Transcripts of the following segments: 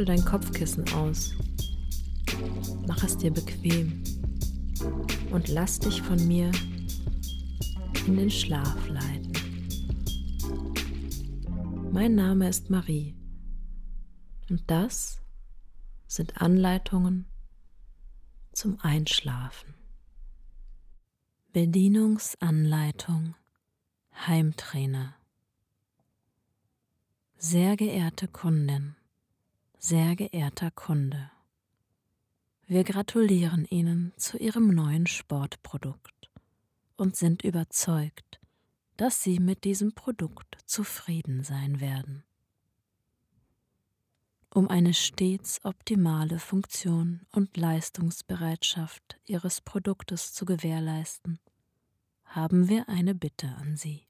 Schüttel dein Kopfkissen aus. Mach es dir bequem und lass dich von mir in den Schlaf leiten. Mein Name ist Marie und das sind Anleitungen zum Einschlafen. Bedienungsanleitung Heimtrainer Sehr geehrte Kundin, sehr geehrter Kunde, wir gratulieren Ihnen zu Ihrem neuen Sportprodukt und sind überzeugt, dass Sie mit diesem Produkt zufrieden sein werden. Um eine stets optimale Funktion und Leistungsbereitschaft Ihres Produktes zu gewährleisten, haben wir eine Bitte an Sie.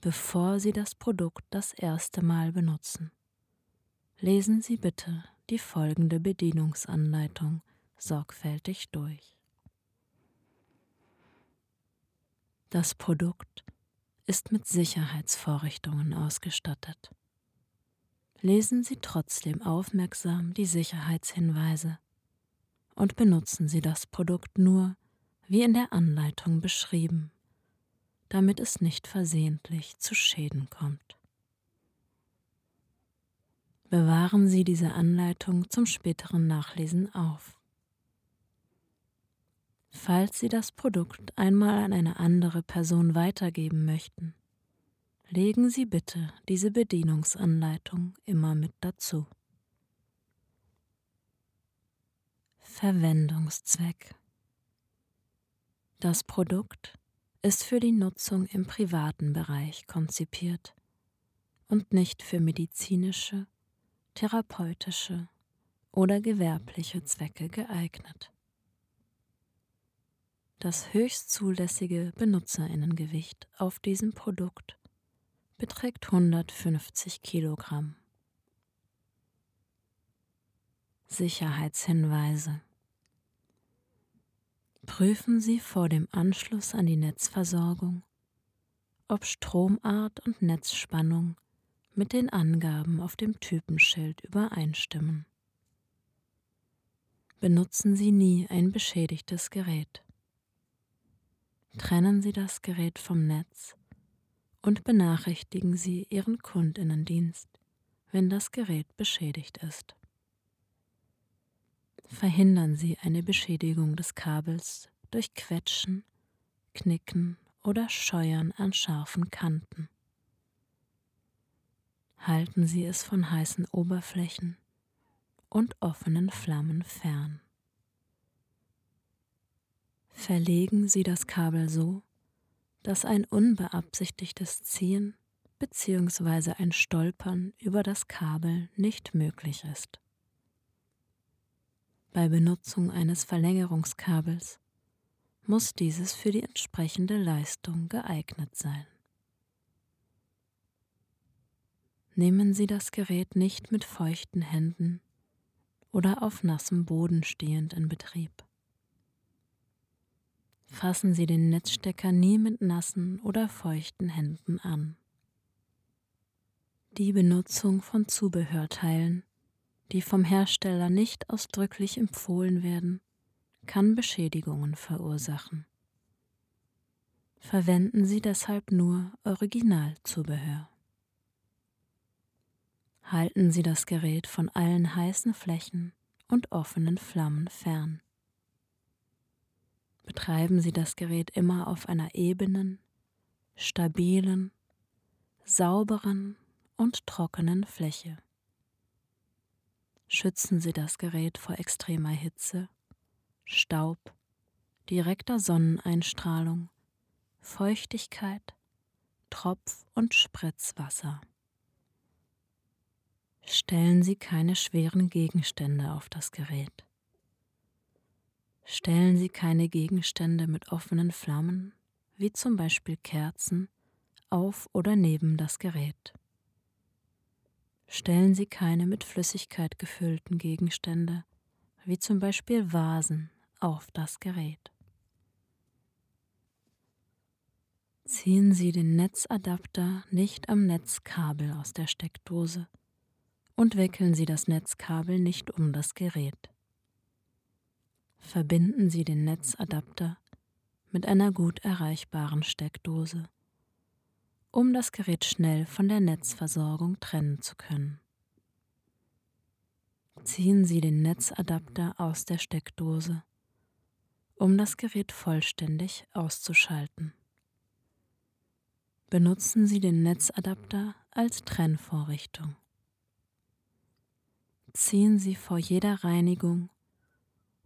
Bevor Sie das Produkt das erste Mal benutzen, lesen Sie bitte die folgende Bedienungsanleitung sorgfältig durch. Das Produkt ist mit Sicherheitsvorrichtungen ausgestattet. Lesen Sie trotzdem aufmerksam die Sicherheitshinweise und benutzen Sie das Produkt nur, wie in der Anleitung beschrieben, damit es nicht versehentlich zu Schäden kommt. Bewahren Sie diese Anleitung zum späteren Nachlesen auf. Falls Sie das Produkt einmal an eine andere Person weitergeben möchten, legen Sie bitte diese Bedienungsanleitung immer mit dazu. Verwendungszweck Das Produkt ist für die Nutzung im privaten Bereich konzipiert und nicht für medizinische, therapeutische oder gewerbliche Zwecke geeignet. Das höchst zulässige Benutzerinnengewicht auf diesem Produkt beträgt 150 Kilogramm. Sicherheitshinweise Prüfen Sie vor dem Anschluss an die Netzversorgung, ob Stromart und Netzspannung mit den Angaben auf dem Typenschild übereinstimmen. Benutzen Sie nie ein beschädigtes Gerät trennen Sie das Gerät vom Netz und benachrichtigen Sie Ihren Kundinnendienst, wenn das Gerät beschädigt ist. Verhindern Sie eine Beschädigung des Kabels durch Quetschen, Knicken oder Scheuern an scharfen Kanten. Halten Sie es von heißen Oberflächen und offenen Flammen fern verlegen Sie das Kabel so, dass ein unbeabsichtigtes Ziehen bzw. ein Stolpern über das Kabel nicht möglich ist. Bei Benutzung eines Verlängerungskabels muss dieses für die entsprechende Leistung geeignet sein. Nehmen Sie das Gerät nicht mit feuchten Händen oder auf nassem Boden stehend in Betrieb. Fassen Sie den Netzstecker nie mit nassen oder feuchten Händen an. Die Benutzung von Zubehörteilen, die vom Hersteller nicht ausdrücklich empfohlen werden, kann Beschädigungen verursachen. Verwenden Sie deshalb nur Originalzubehör. Halten Sie das Gerät von allen heißen Flächen und offenen Flammen fern betreiben Sie das Gerät immer auf einer ebenen, stabilen, sauberen und trockenen Fläche. Schützen Sie das Gerät vor extremer Hitze, Staub, direkter Sonneneinstrahlung, Feuchtigkeit, Tropf- und Spritzwasser. Stellen Sie keine schweren Gegenstände auf das Gerät. Stellen Sie keine Gegenstände mit offenen Flammen, wie zum Beispiel Kerzen, auf oder neben das Gerät. Stellen Sie keine mit Flüssigkeit gefüllten Gegenstände, wie zum Beispiel Vasen, auf das Gerät. Ziehen Sie den Netzadapter nicht am Netzkabel aus der Steckdose, und wickeln Sie das Netzkabel nicht um das Gerät. Verbinden Sie den Netzadapter mit einer gut erreichbaren Steckdose, um das Gerät schnell von der Netzversorgung trennen zu können. Ziehen Sie den Netzadapter aus der Steckdose, um das Gerät vollständig auszuschalten. Benutzen Sie den Netzadapter als Trennvorrichtung. Ziehen Sie vor jeder Reinigung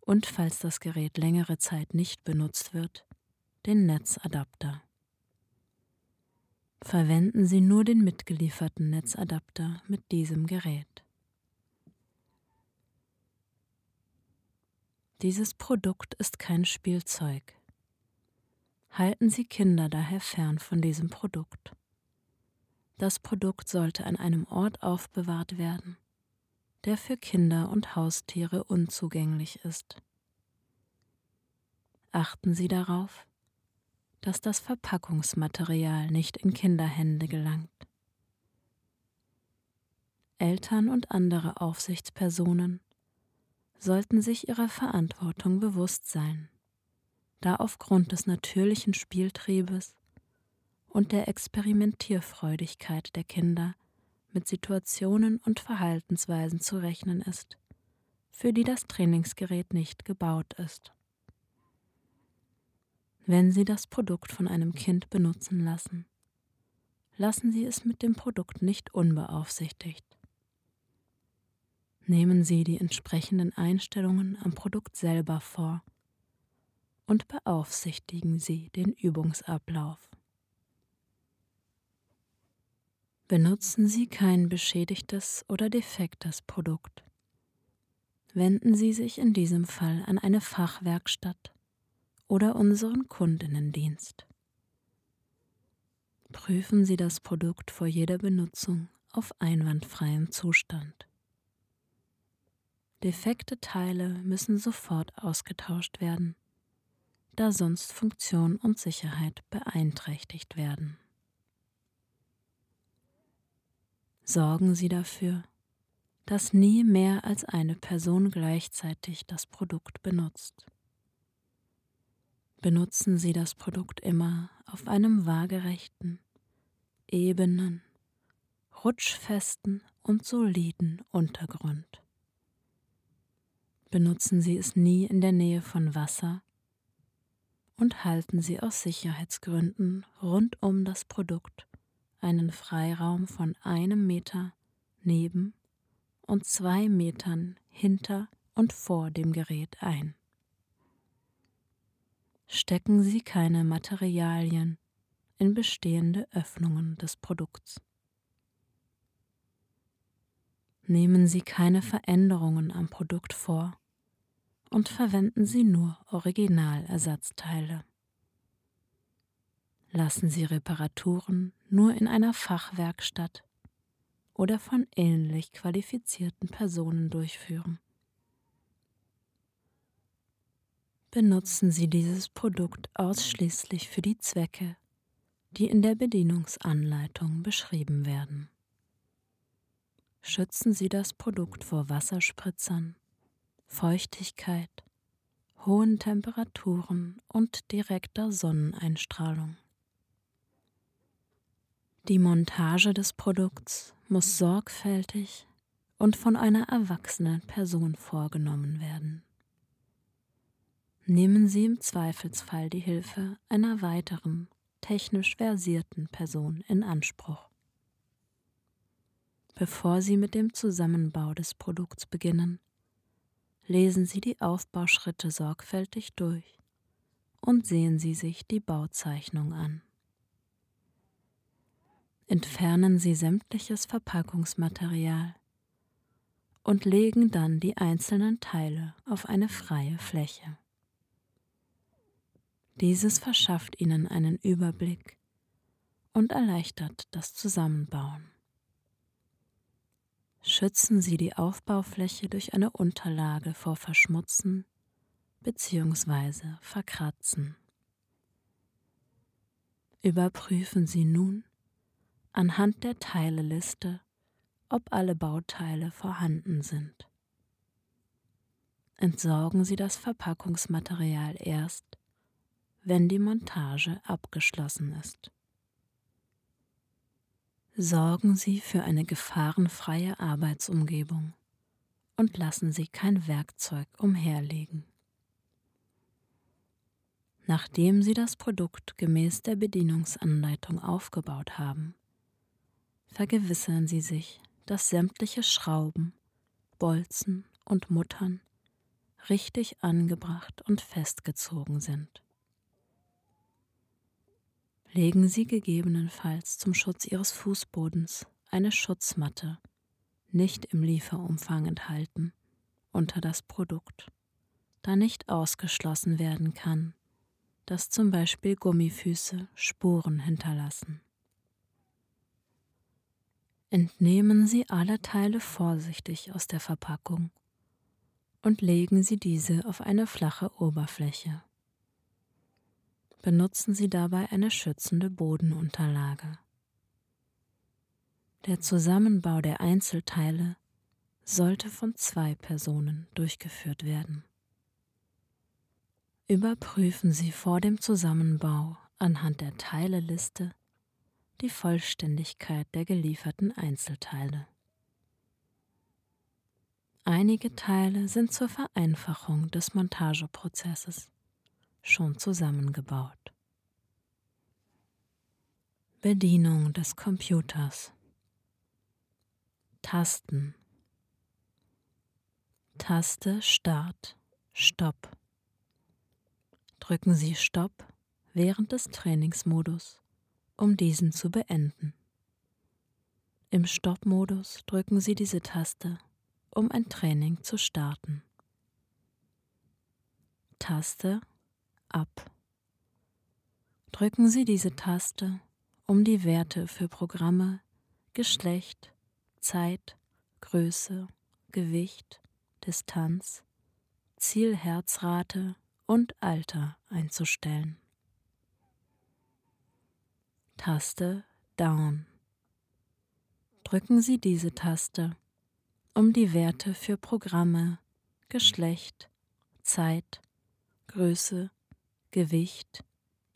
und falls das Gerät längere Zeit nicht benutzt wird, den Netzadapter. Verwenden Sie nur den mitgelieferten Netzadapter mit diesem Gerät. Dieses Produkt ist kein Spielzeug. Halten Sie Kinder daher fern von diesem Produkt. Das Produkt sollte an einem Ort aufbewahrt werden, der für Kinder und Haustiere unzugänglich ist. Achten Sie darauf, dass das Verpackungsmaterial nicht in Kinderhände gelangt. Eltern und andere Aufsichtspersonen sollten sich ihrer Verantwortung bewusst sein, da aufgrund des natürlichen Spieltriebes und der Experimentierfreudigkeit der Kinder mit Situationen und Verhaltensweisen zu rechnen ist, für die das Trainingsgerät nicht gebaut ist. Wenn Sie das Produkt von einem Kind benutzen lassen, lassen Sie es mit dem Produkt nicht unbeaufsichtigt. Nehmen Sie die entsprechenden Einstellungen am Produkt selber vor und beaufsichtigen Sie den Übungsablauf. Benutzen Sie kein beschädigtes oder defektes Produkt. Wenden Sie sich in diesem Fall an eine Fachwerkstatt oder unseren Kundinnendienst. Prüfen Sie das Produkt vor jeder Benutzung auf einwandfreiem Zustand. Defekte Teile müssen sofort ausgetauscht werden, da sonst Funktion und Sicherheit beeinträchtigt werden. Sorgen Sie dafür, dass nie mehr als eine Person gleichzeitig das Produkt benutzt. Benutzen Sie das Produkt immer auf einem waagerechten, ebenen, rutschfesten und soliden Untergrund. Benutzen Sie es nie in der Nähe von Wasser und halten Sie aus Sicherheitsgründen rund um das Produkt einen Freiraum von einem Meter neben und zwei Metern hinter und vor dem Gerät ein. Stecken Sie keine Materialien in bestehende Öffnungen des Produkts. Nehmen Sie keine Veränderungen am Produkt vor und verwenden Sie nur Originalersatzteile lassen Sie Reparaturen nur in einer Fachwerkstatt oder von ähnlich qualifizierten Personen durchführen. Benutzen Sie dieses Produkt ausschließlich für die Zwecke, die in der Bedienungsanleitung beschrieben werden. Schützen Sie das Produkt vor Wasserspritzern, Feuchtigkeit, hohen Temperaturen und direkter Sonneneinstrahlung. Die Montage des Produkts muss sorgfältig und von einer erwachsenen Person vorgenommen werden. Nehmen Sie im Zweifelsfall die Hilfe einer weiteren, technisch versierten Person in Anspruch. Bevor Sie mit dem Zusammenbau des Produkts beginnen, lesen Sie die Aufbauschritte sorgfältig durch und sehen Sie sich die Bauzeichnung an entfernen Sie sämtliches Verpackungsmaterial und legen dann die einzelnen Teile auf eine freie Fläche. Dieses verschafft Ihnen einen Überblick und erleichtert das Zusammenbauen. Schützen Sie die Aufbaufläche durch eine Unterlage vor Verschmutzen bzw. Verkratzen. Überprüfen Sie nun, anhand der Teileliste, ob alle Bauteile vorhanden sind. Entsorgen Sie das Verpackungsmaterial erst, wenn die Montage abgeschlossen ist. Sorgen Sie für eine gefahrenfreie Arbeitsumgebung und lassen Sie kein Werkzeug umherliegen. Nachdem Sie das Produkt gemäß der Bedienungsanleitung aufgebaut haben, vergewissern Sie sich, dass sämtliche Schrauben, Bolzen und Muttern richtig angebracht und festgezogen sind. Legen Sie gegebenenfalls zum Schutz Ihres Fußbodens eine Schutzmatte, nicht im Lieferumfang enthalten, unter das Produkt, da nicht ausgeschlossen werden kann, dass zum Beispiel Gummifüße Spuren hinterlassen. Entnehmen Sie alle Teile vorsichtig aus der Verpackung und legen Sie diese auf eine flache Oberfläche. Benutzen Sie dabei eine schützende Bodenunterlage. Der Zusammenbau der Einzelteile sollte von zwei Personen durchgeführt werden. Überprüfen Sie vor dem Zusammenbau anhand der Teileliste die Vollständigkeit der gelieferten Einzelteile. Einige Teile sind zur Vereinfachung des Montageprozesses schon zusammengebaut. Bedienung des Computers Tasten Taste Start Stopp Drücken Sie Stopp während des Trainingsmodus um diesen zu beenden. Im Stopp-Modus drücken Sie diese Taste, um ein Training zu starten. Taste Ab. Drücken Sie diese Taste, um die Werte für Programme, Geschlecht, Zeit, Größe, Gewicht, Distanz, Zielherzrate und Alter einzustellen. Taste Down. Drücken Sie diese Taste, um die Werte für Programme, Geschlecht, Zeit, Größe, Gewicht,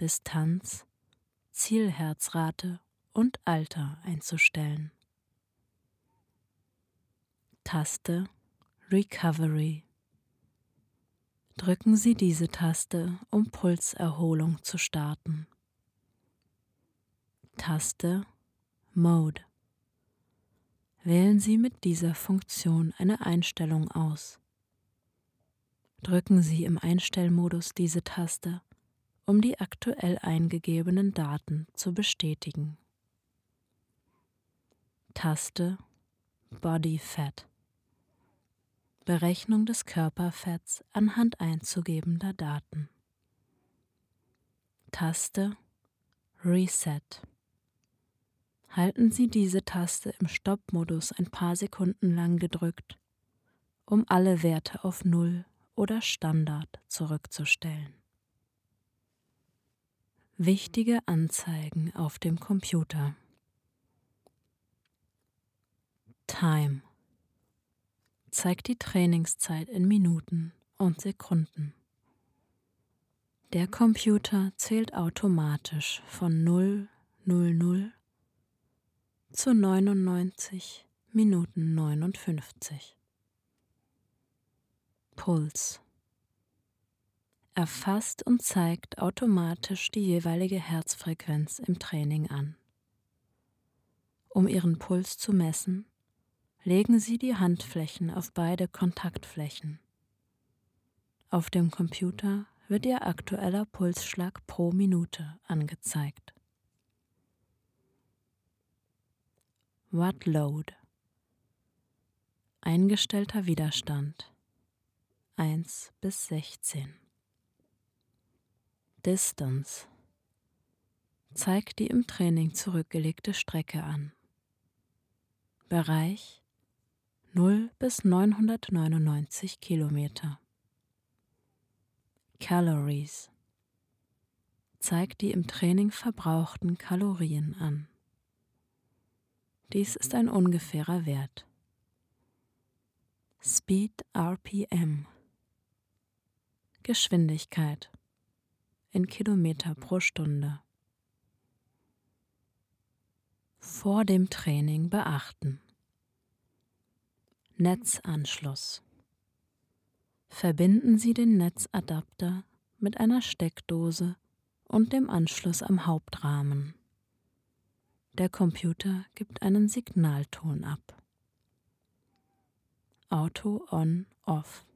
Distanz, Zielherzrate und Alter einzustellen. Taste Recovery. Drücken Sie diese Taste, um Pulserholung zu starten. Taste Mode. Wählen Sie mit dieser Funktion eine Einstellung aus. Drücken Sie im Einstellmodus diese Taste, um die aktuell eingegebenen Daten zu bestätigen. Taste Body Fat. Berechnung des Körperfetts anhand einzugebender Daten. Taste Reset. Halten Sie diese Taste im Stoppmodus ein paar Sekunden lang gedrückt, um alle Werte auf Null oder Standard zurückzustellen. Wichtige Anzeigen auf dem Computer. Time zeigt die Trainingszeit in Minuten und Sekunden. Der Computer zählt automatisch von 000 zu 99 Minuten 59. Puls erfasst und zeigt automatisch die jeweilige Herzfrequenz im Training an. Um Ihren Puls zu messen, legen Sie die Handflächen auf beide Kontaktflächen. Auf dem Computer wird Ihr aktueller Pulsschlag pro Minute angezeigt. Watt Load Eingestellter Widerstand 1 bis 16 Distance zeigt die im Training zurückgelegte Strecke an. Bereich 0 bis 999 Kilometer. Calories zeigt die im Training verbrauchten Kalorien an. Dies ist ein ungefährer Wert. Speed RPM Geschwindigkeit in Kilometer pro Stunde. Vor dem Training beachten. Netzanschluss. Verbinden Sie den Netzadapter mit einer Steckdose und dem Anschluss am Hauptrahmen. Der Computer gibt einen Signalton ab. Auto on off.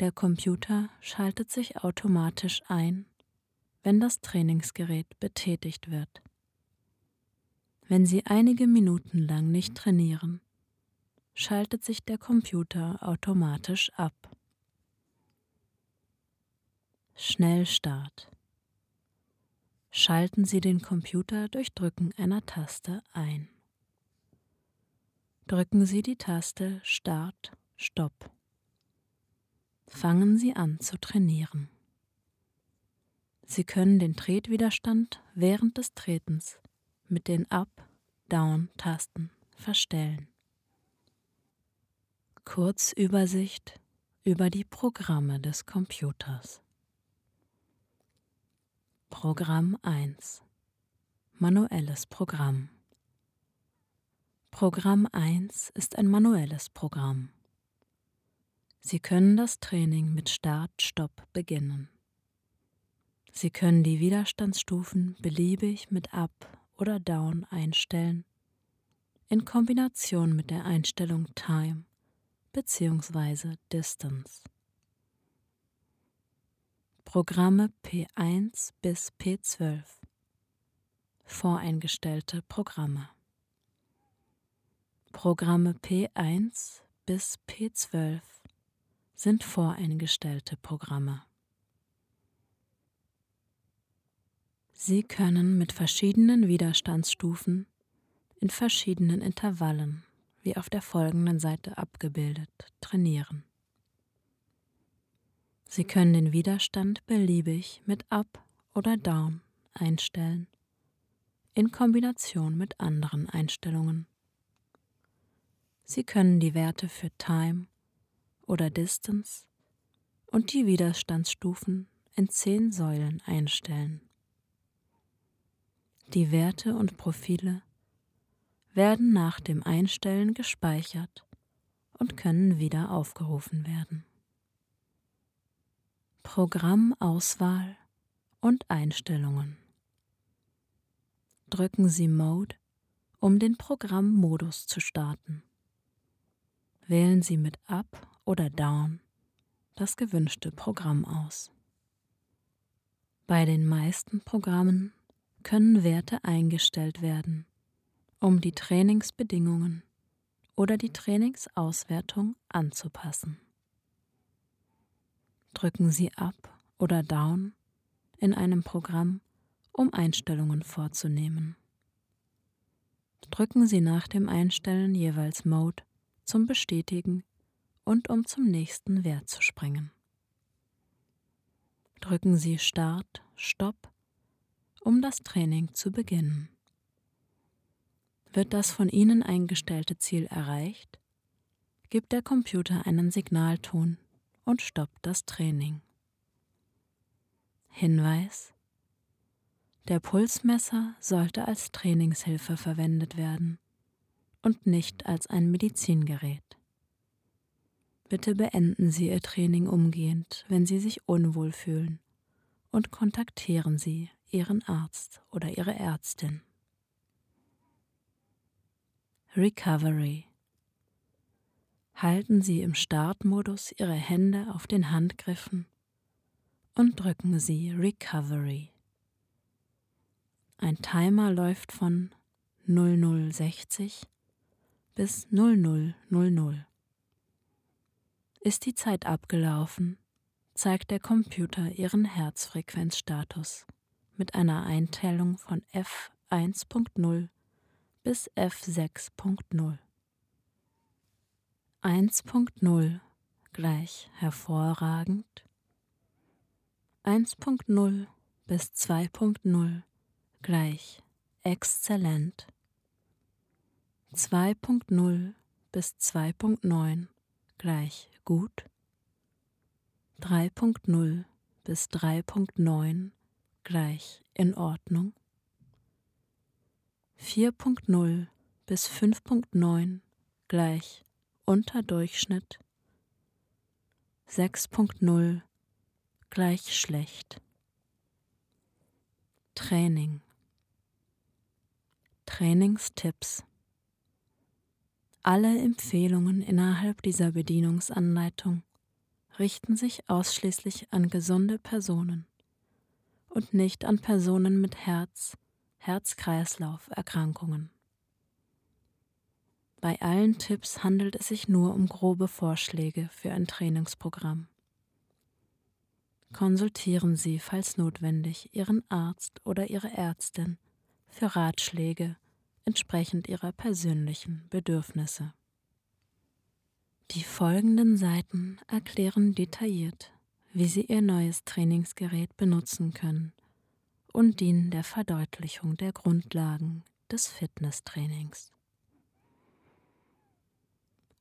Der Computer schaltet sich automatisch ein, wenn das Trainingsgerät betätigt wird. Wenn Sie einige Minuten lang nicht trainieren, schaltet sich der Computer automatisch ab. Schnellstart. Schalten Sie den Computer durch Drücken einer Taste ein. Drücken Sie die Taste Start, Stopp. Fangen Sie an zu trainieren. Sie können den Tretwiderstand während des Tretens mit den Up-Down-Tasten verstellen. Kurzübersicht über die Programme des Computers. Programm 1 Manuelles Programm Programm 1 ist ein manuelles Programm. Sie können das Training mit Start-Stopp beginnen. Sie können die Widerstandsstufen beliebig mit Up oder Down einstellen, in Kombination mit der Einstellung Time bzw. Distance. Programme P1 bis P12 Voreingestellte Programme Programme P1 bis P12 sind voreingestellte Programme. Sie können mit verschiedenen Widerstandsstufen in verschiedenen Intervallen, wie auf der folgenden Seite abgebildet, trainieren. Sie können den Widerstand beliebig mit Up oder Down einstellen, in Kombination mit anderen Einstellungen. Sie können die Werte für Time oder Distance und die Widerstandsstufen in zehn Säulen einstellen. Die Werte und Profile werden nach dem Einstellen gespeichert und können wieder aufgerufen werden. Programmauswahl und Einstellungen. Drücken Sie Mode, um den Programmmodus zu starten. Wählen Sie mit Up oder Down das gewünschte Programm aus. Bei den meisten Programmen können Werte eingestellt werden, um die Trainingsbedingungen oder die Trainingsauswertung anzupassen. Drücken Sie Up oder Down in einem Programm, um Einstellungen vorzunehmen. Drücken Sie nach dem Einstellen jeweils Mode zum Bestätigen und um zum nächsten Wert zu springen. Drücken Sie Start, Stopp um das Training zu beginnen. Wird das von Ihnen eingestellte Ziel erreicht, gibt der Computer einen Signalton und stoppt das Training. Hinweis Der Pulsmesser sollte als Trainingshilfe verwendet werden und nicht als ein Medizingerät. Bitte beenden Sie Ihr Training umgehend, wenn Sie sich unwohl fühlen, und kontaktieren Sie Ihren Arzt oder Ihre Ärztin. Recovery Halten Sie im Startmodus Ihre Hände auf den Handgriffen und drücken Sie Recovery. Ein Timer läuft von 0060 bis 0000. Ist die Zeit abgelaufen, zeigt der Computer Ihren Herzfrequenzstatus mit einer Einteilung von F1.0 bis F6.0. 1.0 gleich hervorragend, 1.0 bis 2.0 gleich exzellent. 2.0 bis 2.9 gleich gut, 3.0 bis 3.9 gleich in Ordnung, 4.0 bis 5.9 gleich unter Durchschnitt, 6.0 gleich schlecht. Training Trainingstipps Alle Empfehlungen innerhalb dieser Bedienungsanleitung richten sich ausschließlich an gesunde Personen und nicht an Personen mit Herz, Herz-Kreislauf-Erkrankungen. Bei allen Tipps handelt es sich nur um grobe Vorschläge für ein Trainingsprogramm. Konsultieren Sie, falls notwendig, Ihren Arzt oder Ihre Ärztin für Ratschläge entsprechend Ihrer persönlichen Bedürfnisse. Die folgenden Seiten erklären detailliert, wie Sie Ihr neues Trainingsgerät benutzen können und dienen der Verdeutlichung der Grundlagen des Fitnesstrainings.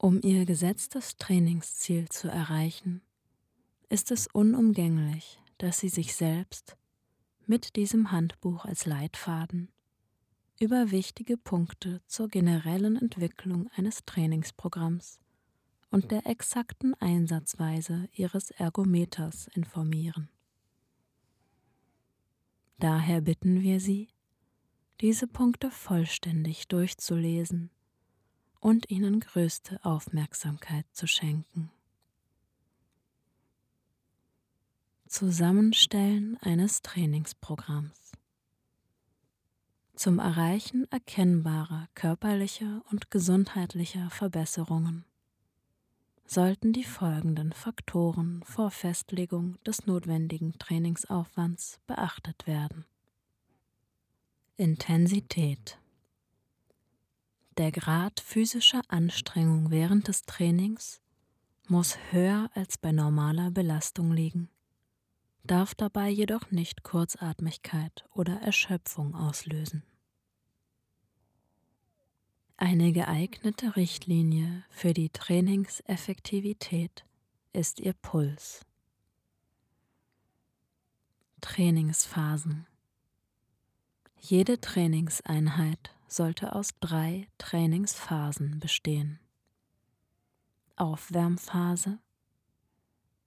Um Ihr gesetztes Trainingsziel zu erreichen, ist es unumgänglich, dass Sie sich selbst mit diesem Handbuch als Leitfaden über wichtige Punkte zur generellen Entwicklung eines Trainingsprogramms und der exakten Einsatzweise Ihres Ergometers informieren. Daher bitten wir Sie, diese Punkte vollständig durchzulesen und ihnen größte Aufmerksamkeit zu schenken. Zusammenstellen eines Trainingsprogramms. Zum Erreichen erkennbarer körperlicher und gesundheitlicher Verbesserungen sollten die folgenden Faktoren vor Festlegung des notwendigen Trainingsaufwands beachtet werden. Intensität der Grad physischer Anstrengung während des Trainings muss höher als bei normaler Belastung liegen, darf dabei jedoch nicht Kurzatmigkeit oder Erschöpfung auslösen. Eine geeignete Richtlinie für die Trainingseffektivität ist ihr Puls. Trainingsphasen Jede Trainingseinheit sollte aus drei Trainingsphasen bestehen. Aufwärmphase,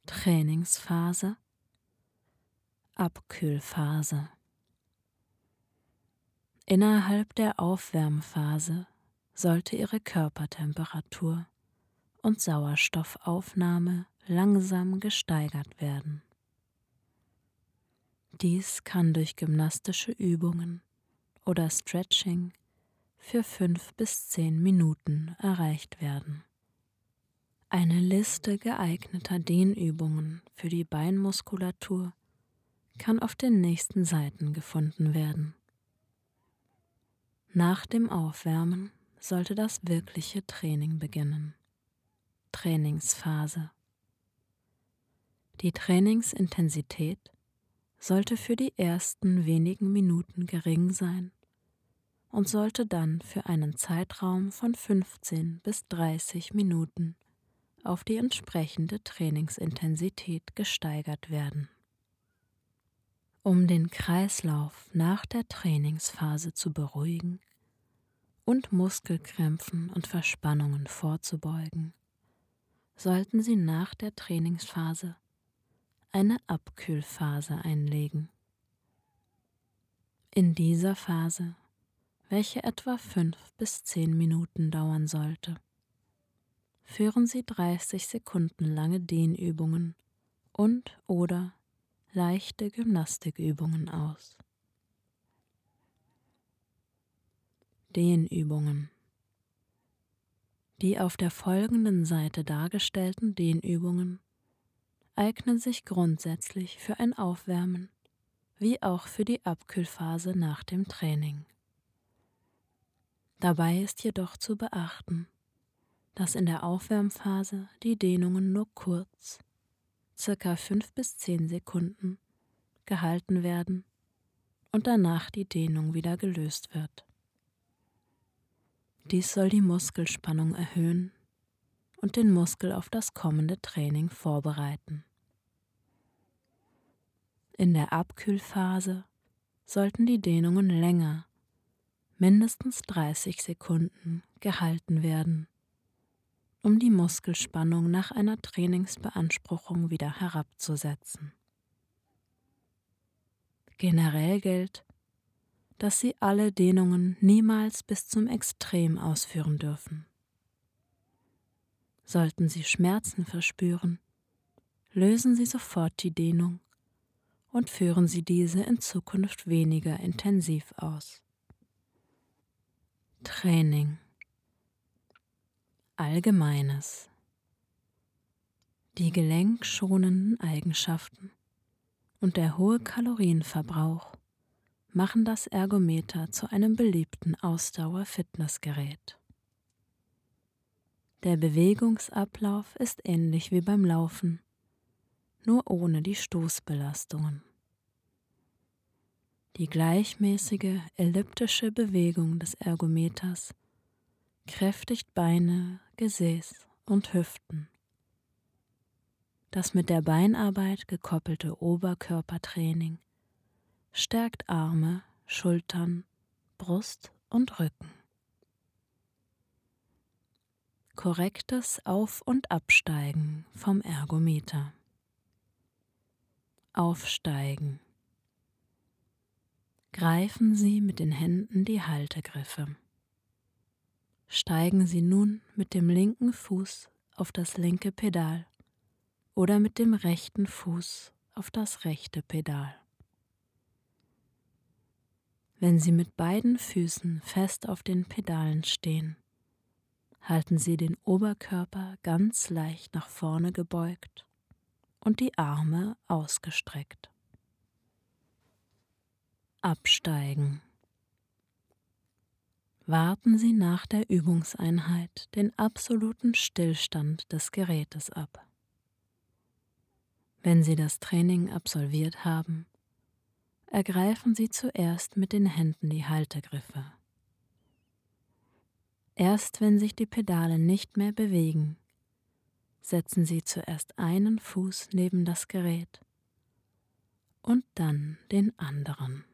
Trainingsphase, Abkühlphase. Innerhalb der Aufwärmphase sollte ihre Körpertemperatur und Sauerstoffaufnahme langsam gesteigert werden. Dies kann durch gymnastische Übungen oder Stretching für fünf bis zehn Minuten erreicht werden. Eine Liste geeigneter Dehnübungen für die Beinmuskulatur kann auf den nächsten Seiten gefunden werden. Nach dem Aufwärmen sollte das wirkliche Training beginnen. Trainingsphase. Die Trainingsintensität sollte für die ersten wenigen Minuten gering sein und sollte dann für einen Zeitraum von 15 bis 30 Minuten auf die entsprechende Trainingsintensität gesteigert werden. Um den Kreislauf nach der Trainingsphase zu beruhigen und Muskelkrämpfen und Verspannungen vorzubeugen, sollten Sie nach der Trainingsphase eine Abkühlphase einlegen. In dieser Phase welche etwa fünf bis zehn Minuten dauern sollte. Führen Sie 30 Sekunden lange Dehnübungen und oder leichte Gymnastikübungen aus. Dehnübungen Die auf der folgenden Seite dargestellten Dehnübungen eignen sich grundsätzlich für ein Aufwärmen wie auch für die Abkühlphase nach dem Training. Dabei ist jedoch zu beachten, dass in der Aufwärmphase die Dehnungen nur kurz, circa fünf bis zehn Sekunden, gehalten werden und danach die Dehnung wieder gelöst wird. Dies soll die Muskelspannung erhöhen und den Muskel auf das kommende Training vorbereiten. In der Abkühlphase sollten die Dehnungen länger, mindestens 30 Sekunden, gehalten werden, um die Muskelspannung nach einer Trainingsbeanspruchung wieder herabzusetzen. Generell gilt, dass Sie alle Dehnungen niemals bis zum Extrem ausführen dürfen. Sollten Sie Schmerzen verspüren, lösen Sie sofort die Dehnung und führen Sie diese in Zukunft weniger intensiv aus. Training Allgemeines Die gelenkschonenden Eigenschaften und der hohe Kalorienverbrauch machen das Ergometer zu einem beliebten Ausdauer-Fitnessgerät. Der Bewegungsablauf ist ähnlich wie beim Laufen, nur ohne die Stoßbelastungen. Die gleichmäßige elliptische Bewegung des Ergometers kräftigt Beine, Gesäß und Hüften. Das mit der Beinarbeit gekoppelte Oberkörpertraining stärkt Arme, Schultern, Brust und Rücken. Korrektes Auf- und Absteigen vom Ergometer. Aufsteigen. Greifen Sie mit den Händen die Haltegriffe. Steigen Sie nun mit dem linken Fuß auf das linke Pedal oder mit dem rechten Fuß auf das rechte Pedal. Wenn Sie mit beiden Füßen fest auf den Pedalen stehen, halten Sie den Oberkörper ganz leicht nach vorne gebeugt und die Arme ausgestreckt. Absteigen. Warten Sie nach der Übungseinheit den absoluten Stillstand des Gerätes ab. Wenn Sie das Training absolviert haben, ergreifen Sie zuerst mit den Händen die Haltegriffe. Erst wenn sich die Pedale nicht mehr bewegen, setzen Sie zuerst einen Fuß neben das Gerät und dann den anderen.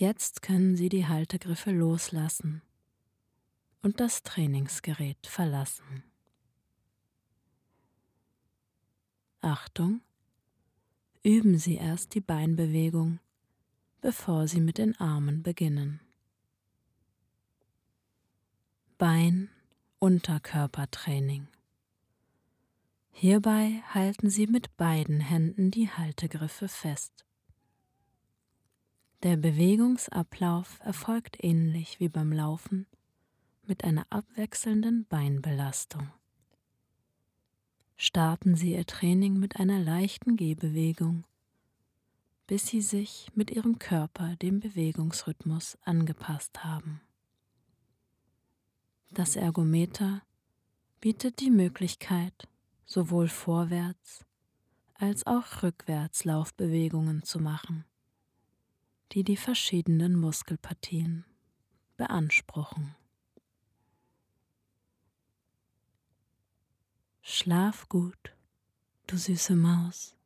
Jetzt können Sie die Haltegriffe loslassen und das Trainingsgerät verlassen. Achtung, üben Sie erst die Beinbewegung, bevor Sie mit den Armen beginnen. Bein-Unterkörpertraining. Hierbei halten Sie mit beiden Händen die Haltegriffe fest. Der Bewegungsablauf erfolgt ähnlich wie beim Laufen mit einer abwechselnden Beinbelastung starten Sie Ihr Training mit einer leichten Gehbewegung, bis Sie sich mit Ihrem Körper dem Bewegungsrhythmus angepasst haben. Das Ergometer bietet die Möglichkeit, sowohl vorwärts als auch rückwärts Laufbewegungen zu machen, die die verschiedenen Muskelpartien beanspruchen. Schlaf gut, du süße Maus.